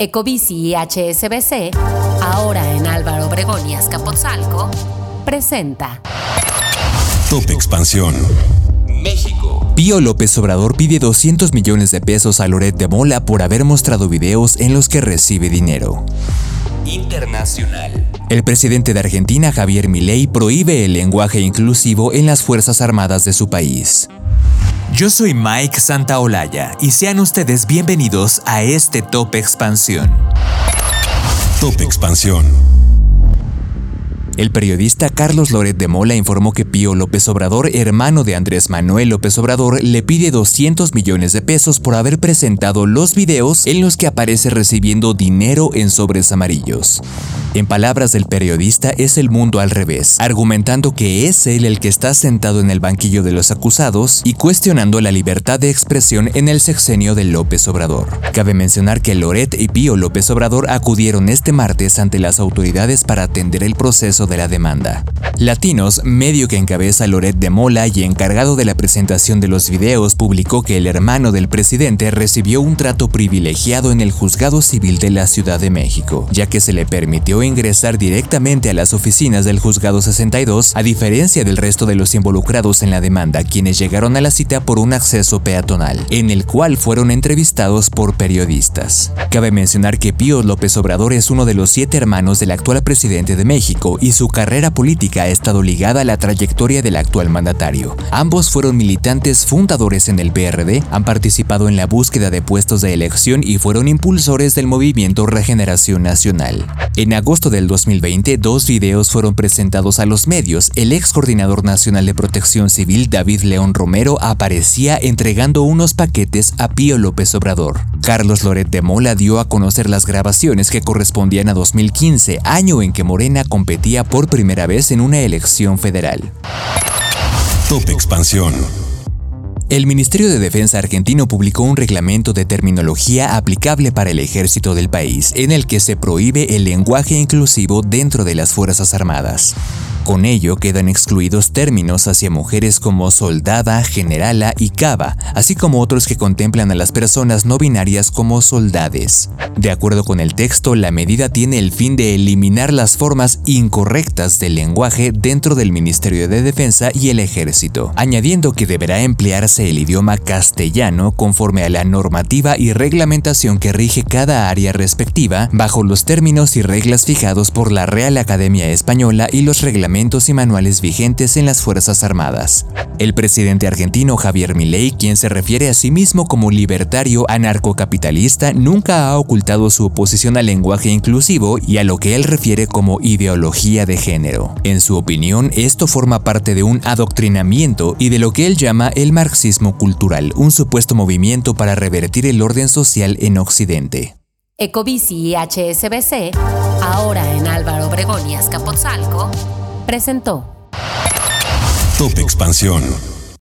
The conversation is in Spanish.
Ecobici y HSBC, ahora en Álvaro Obregón y Azcapotzalco, presenta Top Expansión. México. Pío López Obrador pide 200 millones de pesos a Loret de Mola por haber mostrado videos en los que recibe dinero. Internacional. El presidente de Argentina, Javier Milei, prohíbe el lenguaje inclusivo en las Fuerzas Armadas de su país. Yo soy Mike Santaolalla y sean ustedes bienvenidos a este Top Expansión. Top Expansión. El periodista Carlos Loret de Mola informó que Pío López Obrador, hermano de Andrés Manuel López Obrador, le pide 200 millones de pesos por haber presentado los videos en los que aparece recibiendo dinero en sobres amarillos. En palabras del periodista, es el mundo al revés, argumentando que es él el que está sentado en el banquillo de los acusados y cuestionando la libertad de expresión en el sexenio de López Obrador. Cabe mencionar que Loret y Pío López Obrador acudieron este martes ante las autoridades para atender el proceso de la demanda. Latinos, medio que encabeza Loret de Mola y encargado de la presentación de los videos, publicó que el hermano del presidente recibió un trato privilegiado en el juzgado civil de la Ciudad de México, ya que se le permitió ingresar directamente a las oficinas del juzgado 62, a diferencia del resto de los involucrados en la demanda, quienes llegaron a la cita por un acceso peatonal, en el cual fueron entrevistados por periodistas. Cabe mencionar que Pío López Obrador es uno de los siete hermanos del actual presidente de México y su carrera política ha estado ligada a la trayectoria del actual mandatario. Ambos fueron militantes fundadores en el PRD, han participado en la búsqueda de puestos de elección y fueron impulsores del movimiento Regeneración Nacional. En agosto del 2020, dos videos fueron presentados a los medios. El ex coordinador nacional de protección civil, David León Romero, aparecía entregando unos paquetes a Pío López Obrador. Carlos Loret de Mola dio a conocer las grabaciones que correspondían a 2015, año en que Morena competía por primera vez en una elección federal. Top Expansión. El Ministerio de Defensa argentino publicó un reglamento de terminología aplicable para el ejército del país, en el que se prohíbe el lenguaje inclusivo dentro de las Fuerzas Armadas. Con ello quedan excluidos términos hacia mujeres como soldada, generala y cava, así como otros que contemplan a las personas no binarias como soldades. De acuerdo con el texto, la medida tiene el fin de eliminar las formas incorrectas del lenguaje dentro del Ministerio de Defensa y el Ejército, añadiendo que deberá emplearse el idioma castellano conforme a la normativa y reglamentación que rige cada área respectiva, bajo los términos y reglas fijados por la Real Academia Española y los reglamentos y manuales vigentes en las Fuerzas Armadas. El presidente argentino Javier Milei, quien se refiere a sí mismo como libertario anarcocapitalista, nunca ha ocultado su oposición al lenguaje inclusivo y a lo que él refiere como ideología de género. En su opinión, esto forma parte de un adoctrinamiento y de lo que él llama el marxismo cultural, un supuesto movimiento para revertir el orden social en Occidente. Ecobici y HSBC, ahora en Álvaro Obregón y Azcapotzalco, presentó Top Expansión.